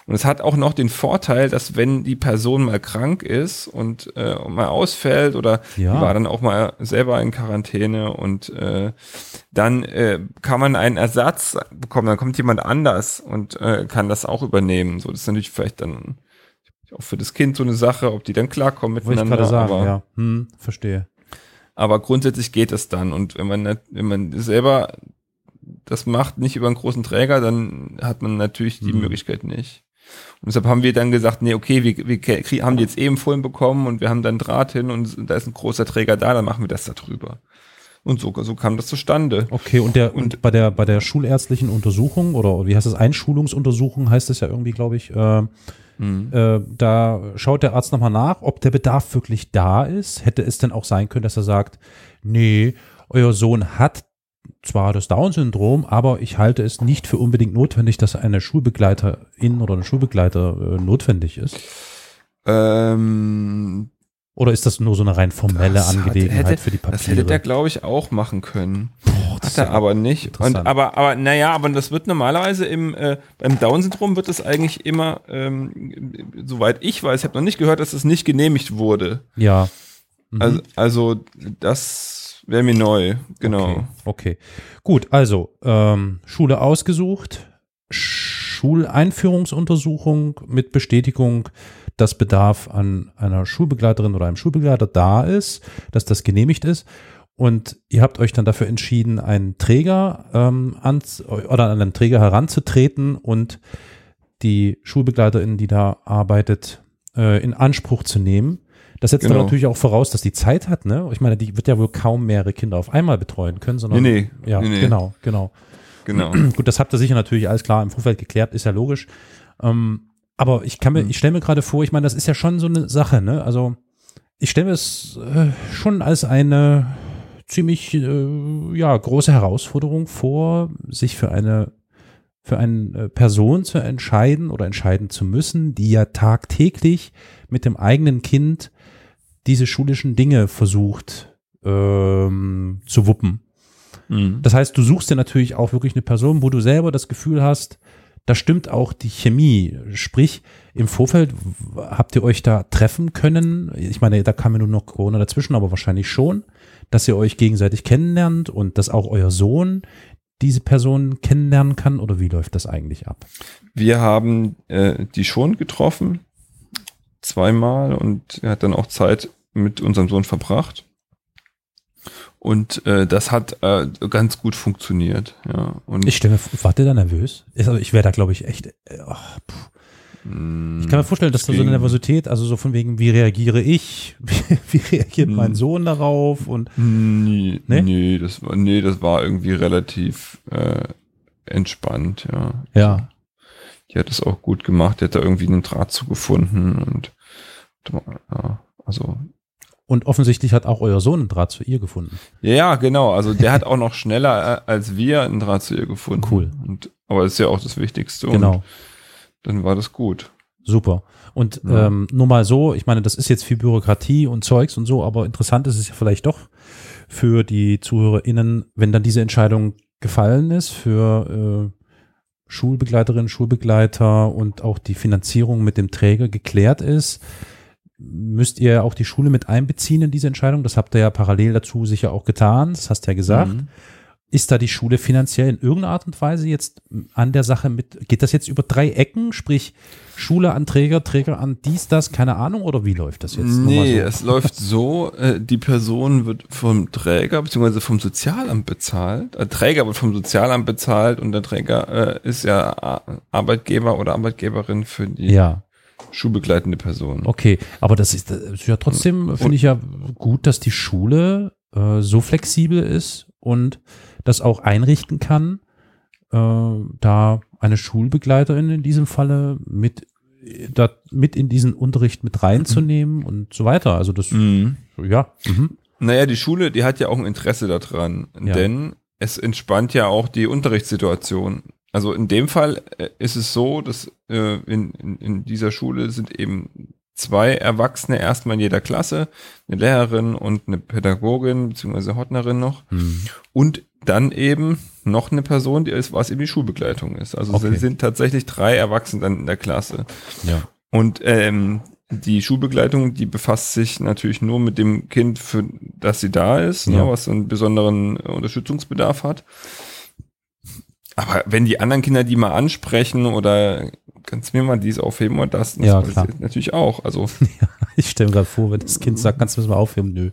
Und es hat auch noch den Vorteil, dass wenn die Person mal krank ist und äh, mal ausfällt oder Ja. die war dann auch mal selber in Quarantäne und äh, dann äh, kann man einen Ersatz bekommen, dann kommt jemand anders und äh, kann das auch übernehmen. So, das ist natürlich vielleicht dann auch für das Kind so eine Sache, ob die dann klarkommen Wollte ich miteinander. gerade sagen, aber, ja. Hm, verstehe. aber grundsätzlich geht es dann. Und wenn man, wenn man selber das macht, nicht über einen großen Träger, dann hat man natürlich die Mhm. Möglichkeit nicht. Und deshalb haben wir dann gesagt, nee, okay, wir, wir haben die jetzt eh empfohlen bekommen und wir haben dann Draht hin und da ist ein großer Träger da, dann machen wir das da drüber. Und so, so kam das zustande. Okay, und der und bei der bei der schulärztlichen Untersuchung oder wie heißt das Einschulungsuntersuchung heißt es ja irgendwie, glaube ich, äh, Mhm. äh, da schaut der Arzt nochmal nach, ob der Bedarf wirklich da ist. Hätte es denn auch sein können, dass er sagt, nee, euer Sohn hat zwar das Down-Syndrom, aber ich halte es nicht für unbedingt notwendig, dass eine Schulbegleiterin oder ein Schulbegleiter äh, notwendig ist. Ähm, Oder ist das nur so eine rein formelle Das Angelegenheit hätte- für die Papiere? das hätte der, glaube ich, auch machen können. Boah, das Hat er aber nicht. Und, aber, aber, naja, aber das wird normalerweise im, äh, beim Down-Syndrom wird es eigentlich immer, ähm, soweit ich weiß, ich habe noch nicht gehört, dass es nicht genehmigt wurde. Ja. Mhm. Also, also das wäre mir neu, genau. Okay, okay. Gut, also ähm, Schule ausgesucht, Schuleinführungsuntersuchung mit Bestätigung, dass Bedarf an einer Schulbegleiterin oder einem Schulbegleiter da ist, dass das genehmigt ist. Und ihr habt euch dann dafür entschieden, einen Träger ähm, an, oder an einen Träger heranzutreten und die Schulbegleiterin, die da arbeitet, äh, in Anspruch zu nehmen. Das setzt Genau. aber natürlich auch voraus, dass die Zeit hat, ne? Ich meine, die wird ja wohl kaum mehrere Kinder auf einmal betreuen können, sondern Nee, nee, ja, nee, nee. genau, genau. Genau. Gut, das habt ihr sicher natürlich alles klar im Vorfeld geklärt, ist ja logisch. Ähm, aber ich kann mir, Mhm. ich stelle mir gerade vor, ich meine, das ist ja schon so eine Sache, ne? Also ich stelle mir es äh, schon als eine ziemlich äh, ja große Herausforderung vor, sich für eine für eine Person zu entscheiden oder entscheiden zu müssen, die ja tagtäglich mit dem eigenen Kind diese schulischen Dinge versucht ähm, zu wuppen. Mhm. Das heißt, du suchst dir natürlich auch wirklich eine Person, wo du selber das Gefühl hast, da stimmt auch die Chemie. Sprich, im Vorfeld habt ihr euch da treffen können. Ich meine, da kam ja nur noch Corona dazwischen, aber wahrscheinlich schon, dass ihr euch gegenseitig kennenlernt und dass auch euer Sohn diese Person kennenlernen kann. Oder wie läuft das eigentlich ab? Wir haben äh, die schon getroffen, zweimal und er hat dann auch Zeit mit unserem Sohn verbracht. Und äh, das hat äh, ganz gut funktioniert. Ja. Und Ich stelle mir, vor- wart ihr da nervös? Ist- Also ich wäre da, glaube ich, echt. Äh, mh, ich kann mir vorstellen, dass da so eine. Nervosität, also so von wegen, wie reagiere ich? Wie, wie reagiert Hm. mein Sohn darauf? Und Nee, Nee? nee? das war, nee, das war irgendwie relativ äh, entspannt, ja. ja. Die hat es auch gut gemacht, die hat da irgendwie einen Draht zu gefunden und ja, also Und offensichtlich hat auch euer Sohn einen Draht zu ihr gefunden. ja, genau, also der hat auch noch schneller äh, als wir einen Draht zu ihr gefunden. Cool. Und, aber das ist ja auch das Wichtigste. Genau. Und dann war das gut. Super. Und Ja. ähm, nur mal so, ich meine, das ist jetzt viel Bürokratie und Zeugs und so, aber interessant ist es ja vielleicht doch für die ZuhörerInnen, wenn dann diese Entscheidung gefallen ist für äh, Schulbegleiterinnen, Schulbegleiter und auch die Finanzierung mit dem Träger geklärt ist, müsst ihr auch die Schule mit einbeziehen in diese Entscheidung. Das habt ihr ja parallel dazu sicher auch getan. Das hast du ja gesagt. Mhm. Ist da die Schule finanziell in irgendeiner Art und Weise jetzt an der Sache mit, geht das jetzt über drei Ecken, sprich Schule an Träger, Träger an dies, das, keine Ahnung, oder wie läuft das jetzt? Nee, so. es läuft so, äh, die Person wird vom Träger bzw. vom Sozialamt bezahlt. Der Träger wird vom Sozialamt bezahlt und der Träger äh, ist ja Arbeitgeber oder Arbeitgeberin für die Ja, schulbegleitende Person. okay. Aber das ist, das ist ja trotzdem, finde ich ja gut, dass die Schule äh, so flexibel ist und das auch einrichten kann, äh, da eine Schulbegleiterin in diesem Falle mit da mit in diesen Unterricht mit reinzunehmen und so weiter. Also das, Mhm. ja. Mhm. Naja, die Schule, die hat ja auch ein Interesse daran, Ja. denn es entspannt ja auch die Unterrichtssituation. Also in dem Fall äh, ist es so, dass äh, in, in, in dieser Schule sind eben zwei Erwachsene erstmal in jeder Klasse, eine Lehrerin und eine Pädagogin beziehungsweise Hortnerin noch Mhm. und dann eben noch eine Person, die ist, was eben die Schulbegleitung ist. Also Okay. es sind tatsächlich drei Erwachsene dann in der Klasse. Ja. Und ähm, die Schulbegleitung, die befasst sich natürlich nur mit dem Kind, für das sie da ist, Ja. ne, was einen besonderen Unterstützungsbedarf hat. Aber wenn die anderen Kinder die mal ansprechen oder kannst du mir mal dies aufheben oder das, das Ja, klar. natürlich auch. Also Ich stelle mir gerade vor, wenn das Kind sagt, kannst du das mal aufheben? Nö.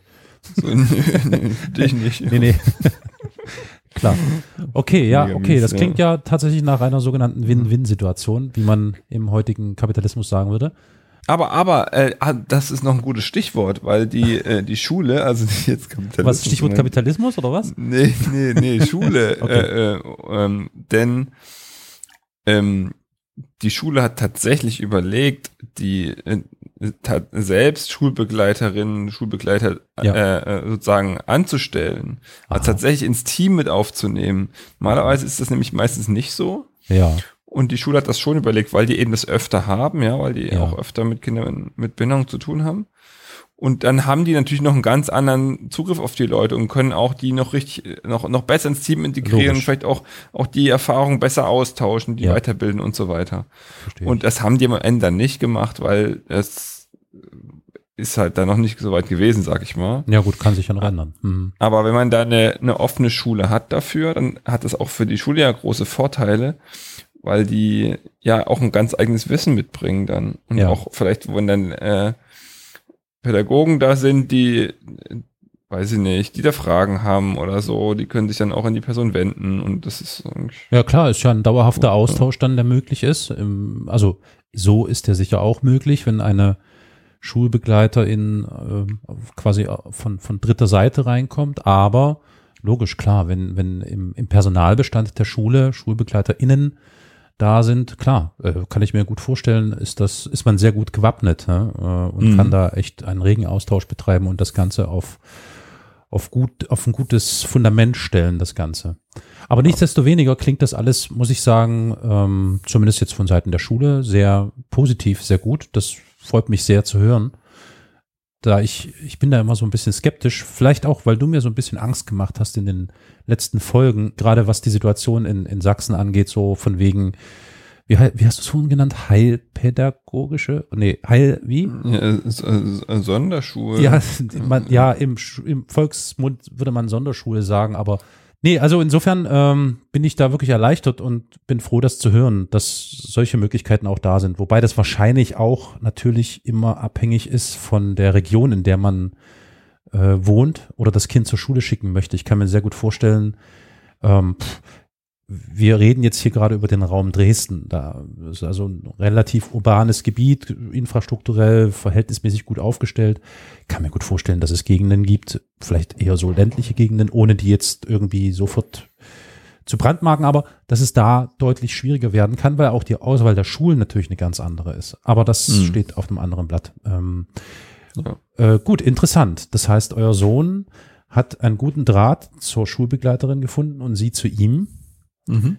so, nö, nö, dich nicht. Nee, nee. Klar. Okay, ja, okay. Das ja. klingt ja tatsächlich nach einer sogenannten Win-Win-Situation, wie man im heutigen Kapitalismus sagen würde. Aber, aber, äh, ah, das ist noch ein gutes Stichwort, weil die, äh, die Schule, also die jetzt Kapitalismus. Was, Stichwort Kapitalismus oder was? Nee, nee, nee, Schule. Okay. äh, äh, ähm, denn ähm, die Schule hat tatsächlich überlegt, die äh, selbst Schulbegleiterinnen, Schulbegleiter Ja. äh, äh, sozusagen anzustellen, also tatsächlich ins Team mit aufzunehmen. Normalerweise ist das nämlich meistens nicht so. Ja. Und die Schule hat das schon überlegt, weil die eben das öfter haben, ja, weil die Ja. auch öfter mit Kindern mit Behinderung zu tun haben. Und dann haben die natürlich noch einen ganz anderen Zugriff auf die Leute und können auch die noch richtig, noch, noch besser ins Team integrieren Logisch. und vielleicht auch, auch die Erfahrung besser austauschen, die Ja. weiterbilden und so weiter. Verstehe. Und das haben die am Ende dann nicht gemacht, weil es ist halt da noch nicht so weit gewesen, sag ich mal. ja, gut, kann sich ja noch ändern. Mhm. Aber wenn man da eine, eine offene Schule hat dafür, dann hat das auch für die Schule ja große Vorteile, weil die ja auch ein ganz eigenes Wissen mitbringen dann. Und Ja. auch vielleicht, wenn dann äh, Pädagogen da sind, die, äh, weiß ich nicht, die da Fragen haben oder so, die können sich dann auch an die Person wenden und das ist Ja, klar, ist ja ein dauerhafter Austausch dann, der möglich ist. Also, so ist der sicher auch möglich, wenn eine Schulbegleiterin ähm, quasi von, von dritter Seite reinkommt. Aber logisch, klar, wenn, wenn im, im Personalbestand der Schule SchulbegleiterInnen da sind, klar, äh, kann ich mir gut vorstellen, ist das, ist man sehr gut gewappnet ne? äh, und Mhm. kann da echt einen regen Austausch betreiben und das Ganze auf, auf gut, auf ein gutes Fundament stellen, das Ganze. Aber nichtsdestoweniger klingt das alles, muss ich sagen, ähm, zumindest jetzt von Seiten der Schule, sehr positiv, sehr gut. Das freut mich sehr zu hören. Da ich, ich bin da immer so ein bisschen skeptisch, vielleicht auch, weil du mir so ein bisschen Angst gemacht hast in den letzten Folgen, gerade was die Situation in, in Sachsen angeht, so von wegen, wie, wie hast du es vorhin genannt? Heilpädagogische? Nee, Heil, wie? ja, so- so- Sonderschule. Ja, man, ja im, im Volksmund würde man Sonderschule sagen, aber nee, also insofern ähm, bin ich da wirklich erleichtert und bin froh, das zu hören, dass solche Möglichkeiten auch da sind. Wobei das wahrscheinlich auch natürlich immer abhängig ist von der Region, in der man äh, wohnt oder das Kind zur Schule schicken möchte. Ich kann mir sehr gut vorstellen, ähm, pff, wir reden jetzt hier gerade über den Raum Dresden. Da ist also ein relativ urbanes Gebiet, infrastrukturell verhältnismäßig gut aufgestellt. Kann mir gut vorstellen, dass es Gegenden gibt, vielleicht eher so ländliche Gegenden, ohne die jetzt irgendwie sofort zu brandmarken, aber dass es da deutlich schwieriger werden kann, weil auch die Auswahl der Schulen natürlich eine ganz andere ist. Aber das Mhm. steht auf einem anderen Blatt. Ähm, Ja. äh, gut, interessant. Das heißt, euer Sohn hat einen guten Draht zur Schulbegleiterin gefunden und sie zu ihm. Mhm.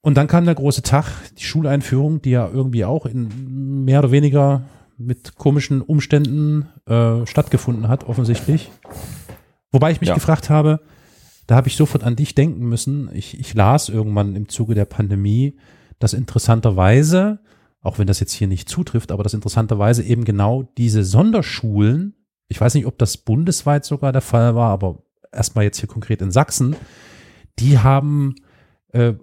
Und dann kam der große Tag, die Schuleinführung, die ja irgendwie auch in mehr oder weniger mit komischen Umständen äh, stattgefunden hat, offensichtlich. Wobei ich mich Ja. gefragt habe, da habe ich sofort an dich denken müssen. Ich, ich las irgendwann im Zuge der Pandemie, dass interessanterweise, auch wenn das jetzt hier nicht zutrifft, aber dass interessanterweise eben genau diese Sonderschulen, ich weiß nicht, ob das bundesweit sogar der Fall war, aber erstmal jetzt hier konkret in Sachsen, die haben äh,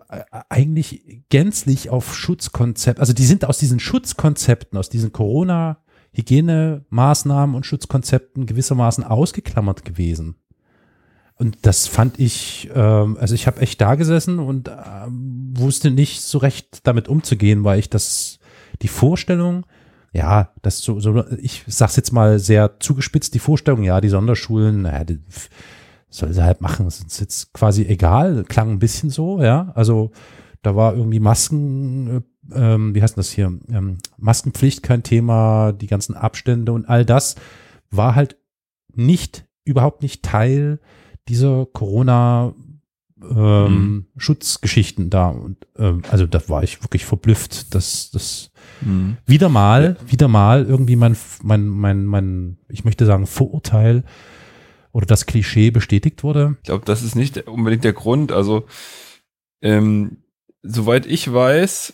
eigentlich gänzlich auf Schutzkonzept, also die sind aus diesen Schutzkonzepten, aus diesen Corona-Hygienemaßnahmen und Schutzkonzepten gewissermaßen ausgeklammert gewesen. Und das fand ich, ähm, also ich habe echt da gesessen und ähm, wusste nicht so recht damit umzugehen, weil ich das, die Vorstellung, ja, das so, so ich sag's jetzt mal sehr zugespitzt, die Vorstellung, ja, die Sonderschulen, naja, die, soll sie halt machen, es ist jetzt quasi egal, klang ein bisschen so, ja, also da war irgendwie Masken, äh, ähm, wie heißt das hier, ähm, Maskenpflicht kein Thema, die ganzen Abstände und all das war halt nicht, überhaupt nicht Teil dieser Corona ähm, Mhm. Schutzgeschichten da. Und ähm, also da war ich wirklich verblüfft, dass das Mhm. wieder mal, wieder mal irgendwie mein, mein, mein, mein, ich möchte sagen, Vorurteil oder das Klischee bestätigt wurde. Ich glaube, das ist nicht unbedingt der Grund. Also, ähm, soweit ich weiß,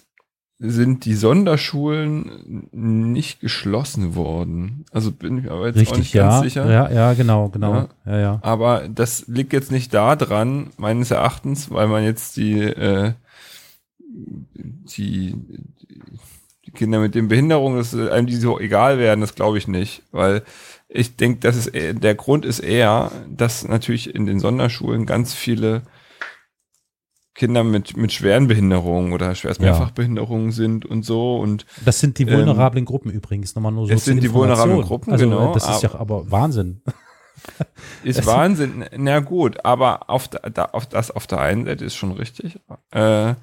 sind die Sonderschulen nicht geschlossen worden. Also bin ich mir aber jetzt auch Richtig, nicht ganz ja. sicher. Ja, ja, genau, genau. Ja. Ja, ja. Aber das liegt jetzt nicht daran, meines Erachtens, weil man jetzt die, äh, die, die Kinder mit den Behinderungen, dass einem die so egal werden, das glaube ich nicht. Weil ich denke, das ist eher- der Grund ist eher, dass natürlich in den Sonderschulen ganz viele Kinder mit, mit schweren Behinderungen oder schwerst Ja. Mehrfachbehinderungen sind und so und Das sind die Ähm, vulnerablen Gruppen übrigens, nochmal nur so es sind die vulnerablen Gruppen, also, genau, Das ist ja aber Wahnsinn. Ist Wahnsinn. Na gut, aber auf, da, da, auf das auf der einen Seite ist schon richtig. Äh,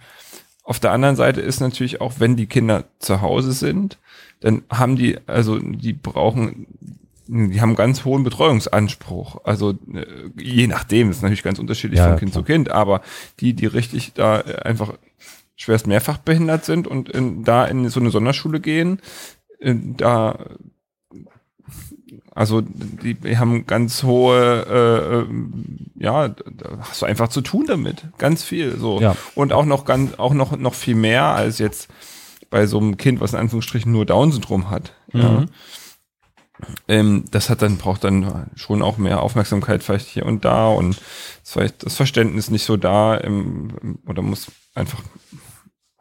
auf der anderen Seite ist natürlich auch, wenn die Kinder zu Hause sind, dann haben die, also die brauchen, die haben einen ganz hohen Betreuungsanspruch. Also äh, je nachdem, ist natürlich ganz unterschiedlich Ja, von Kind klar. zu Kind, aber die, die richtig da äh, einfach schwerst mehrfach behindert sind und in, da in so eine Sonderschule gehen, äh, da also die, haben ganz hohe, äh, ja, da hast du einfach zu tun damit, ganz viel so Ja. und auch noch ganz, auch noch noch viel mehr als jetzt bei so einem Kind, was in Anführungsstrichen nur Down-Syndrom hat. Ja. Ähm, das hat dann braucht dann schon auch mehr Aufmerksamkeit vielleicht hier und da und ist vielleicht das Verständnis nicht so da im, im- oder muss einfach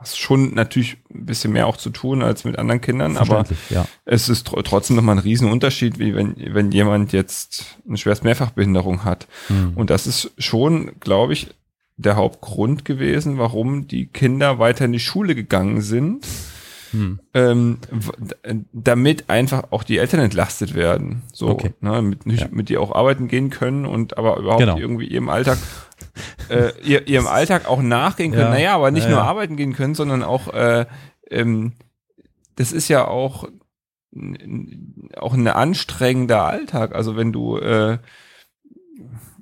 hast schon natürlich ein bisschen mehr auch zu tun als mit anderen Kindern, aber ja. es ist tr trotzdem nochmal ein Riesenunterschied, wie wenn, wenn jemand jetzt eine schwerst Mehrfachbehinderung hat. Mhm. Und das ist schon, glaube ich, der Hauptgrund gewesen, warum die Kinder weiter in die Schule gegangen sind, Hm. ähm, damit einfach auch die Eltern entlastet werden. So, Okay. ne, mit, Ja. mit die auch arbeiten gehen können und aber überhaupt Genau. irgendwie ihrem Alltag äh, ihr, ihrem Alltag auch nachgehen können. Ja. Naja, aber nicht Ja, nur arbeiten gehen können, sondern auch äh, ähm, das ist ja auch auch ein anstrengender Alltag. Also wenn du äh,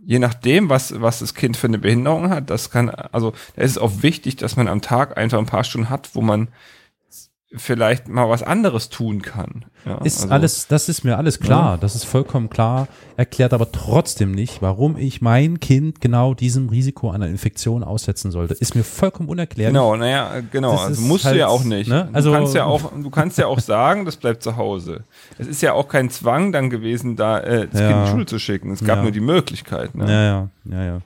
je nachdem, was, was das Kind für eine Behinderung hat, das kann, also da ist es auch wichtig, dass man am Tag einfach ein paar Stunden hat, wo man vielleicht mal was anderes tun kann. Ja, Ist also- alles, das ist mir alles klar, das ist vollkommen klar, erklärt aber trotzdem nicht, warum ich mein Kind genau diesem Risiko einer Infektion aussetzen sollte. Ist mir vollkommen unerklärlich. Genau, naja, genau. Das Also musst halt, du ja auch nicht. ne? Also- du kannst ja auch, du kannst ja auch sagen, das bleibt zu Hause. Es ist ja auch kein Zwang dann gewesen, da äh, das Ja. Kind in die Schule zu schicken. Es gab Ja. nur die Möglichkeit. Ne? Ja, ja, ja, ja.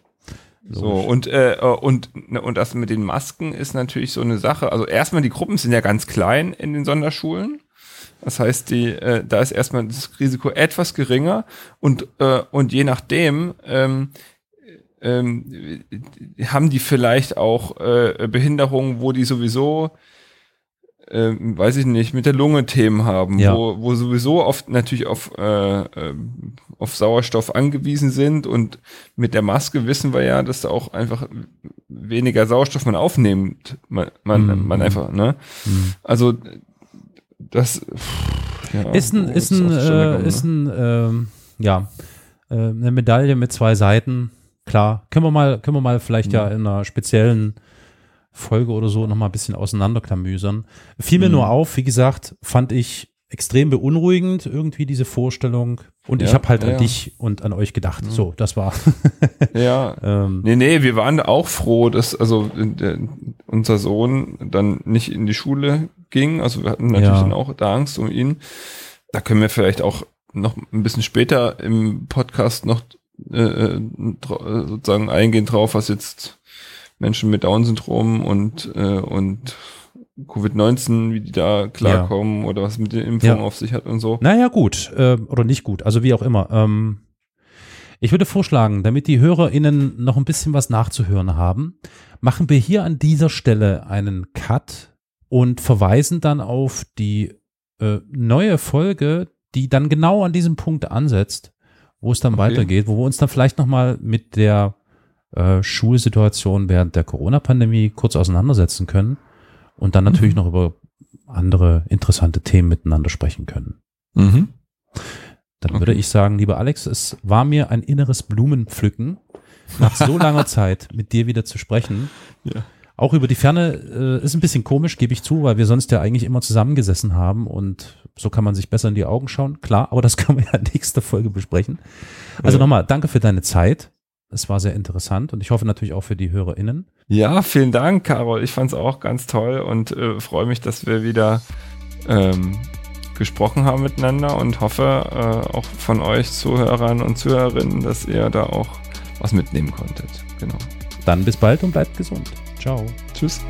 So, und, äh, äh, und, ne, und das mit den Masken ist natürlich so eine Sache. Also erstmal, die Gruppen sind ja ganz klein in den Sonderschulen. Das heißt, die, äh, da ist erstmal das Risiko etwas geringer und, äh, und je nachdem ähm, ähm, haben die vielleicht auch äh, Behinderungen, wo die sowieso, ähm, weiß ich nicht, mit der Lunge Themen haben, Ja. wo, wo sowieso oft natürlich auf, äh, ähm, auf Sauerstoff angewiesen sind und mit der Maske wissen wir ja, dass da auch einfach weniger Sauerstoff man aufnimmt, man, man, Mhm. man einfach, ne? Mhm. Also das pff, ja, Ist ein, ist ein, äh, ist ne? ein, ähm, ja, äh, eine Medaille mit zwei Seiten. Klar, können wir mal, können wir mal vielleicht ja in einer speziellen Folge oder so noch mal ein bisschen auseinanderklamüsern. Fiel mir Mhm. nur auf, wie gesagt, fand ich extrem beunruhigend irgendwie diese Vorstellung. Und ich Ja, habe halt ja, an dich und an euch gedacht. So, das war. ja, ähm, Nee, nee, wir waren auch froh, dass also äh, unser Sohn dann nicht in die Schule ging. Also wir hatten natürlich Ja. dann auch da Angst um ihn. Da können wir vielleicht auch noch ein bisschen später im Podcast noch äh, äh, sozusagen eingehen drauf, was jetzt Menschen mit Down-Syndrom und äh, und Covid-19, wie die da klarkommen oder was mit den Impfungen Ja. auf sich hat und so. Naja, gut. Äh, oder nicht gut. Also wie auch immer. Ähm, ich würde vorschlagen, damit die HörerInnen noch ein bisschen was nachzuhören haben, machen wir hier an dieser Stelle einen Cut und verweisen dann auf die äh, neue Folge, die dann genau an diesem Punkt ansetzt, wo es dann Okay. weitergeht, wo wir uns dann vielleicht nochmal mit der äh, Schulsituation während der Corona-Pandemie kurz auseinandersetzen können und dann natürlich noch über andere interessante Themen miteinander sprechen können. Mhm. Dann Okay. würde ich sagen, lieber Alex, es war mir ein inneres Blumenpflücken, nach so langer Zeit mit dir wieder zu sprechen. Ja. Auch über die Ferne äh, ist ein bisschen komisch, gebe ich zu, weil wir sonst ja eigentlich immer zusammengesessen haben und so kann man sich besser in die Augen schauen. Klar, aber das können wir ja in nächster Folge besprechen. Also Ja. nochmal, danke für deine Zeit. Es war sehr interessant und ich hoffe natürlich auch für die HörerInnen. Ja, vielen Dank, Carol. Ich fand es auch ganz toll und äh, freue mich, dass wir wieder ähm, gesprochen haben miteinander und hoffe äh, auch von euch Zuhörern und Zuhörerinnen, dass ihr da auch was mitnehmen konntet. Genau. Dann bis bald und bleibt gesund. Ciao. Tschüss.